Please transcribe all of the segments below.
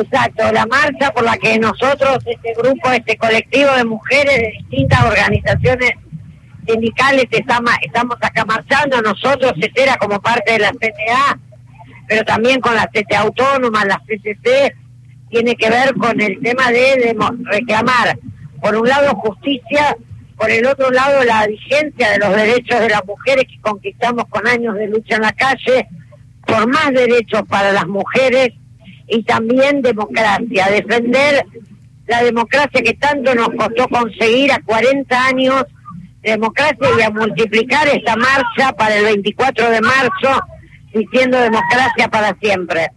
Exacto, la marcha por la que nosotros, este grupo, este colectivo de mujeres de distintas organizaciones sindicales estamos, estamos acá marchando, nosotros, CETERA como parte de la CTA, pero también con la CTA autónoma, la CCC, tiene que ver con el tema de, reclamar, por un lado, justicia, por el otro lado, la vigencia de los derechos de las mujeres que conquistamos con años de lucha en la calle, por más derechos para las mujeres y también democracia, defender la democracia que tanto nos costó conseguir a 40 años democracia y a multiplicar esta marcha para el 24 de marzo diciendo democracia para siempre.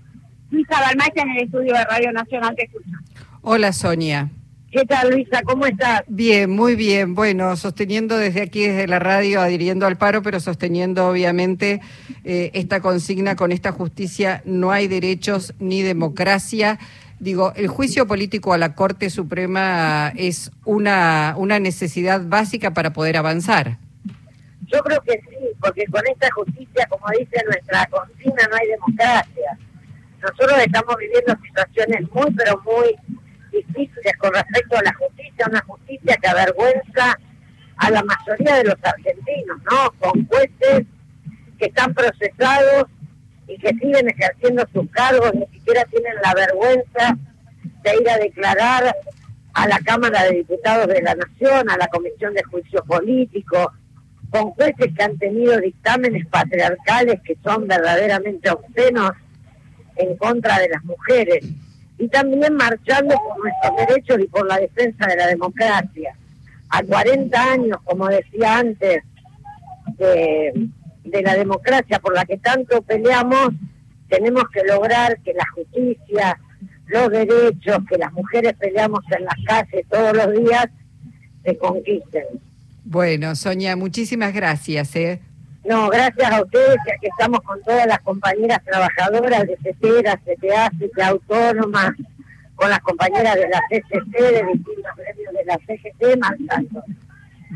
Luisa Balmacha en el estudio de Radio Nacional te escucha. Hola Sonia. ¿Qué tal Luisa? ¿Cómo estás? Bien, muy bien. Bueno, sosteniendo desde aquí, desde la radio, adhiriendo al paro, pero sosteniendo obviamente eh, esta consigna con esta justicia, no hay derechos ni democracia. Digo, el juicio político a la Corte Suprema es una, una necesidad básica para poder avanzar. Yo creo que sí, porque con esta justicia, como dice nuestra consigna, no hay democracia. Nosotros estamos viviendo situaciones muy, pero muy con respecto a la justicia, una justicia que avergüenza a la mayoría de los argentinos, ¿no? Con jueces que están procesados y que siguen ejerciendo sus cargos, ni siquiera tienen la vergüenza de ir a declarar a la Cámara de Diputados de la Nación, a la Comisión de Juicio Político, con jueces que han tenido dictámenes patriarcales que son verdaderamente obscenos en contra de las mujeres y también marchando por nuestros derechos y por la defensa de la democracia. A 40 años, como decía antes, de, la democracia por la que tanto peleamos, tenemos que lograr que la justicia, los derechos que las mujeres peleamos en las calles todos los días, se conquisten. Bueno, Sonia, muchísimas gracias. ¿eh? No, gracias a ustedes, que aquí estamos con todas las compañeras trabajadoras de CETERA, CTA, Autónoma, con las compañeras de la CCC, de distintos gremios de la CGT, marchando.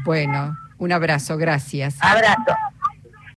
Bueno, un abrazo, gracias. Abrazo.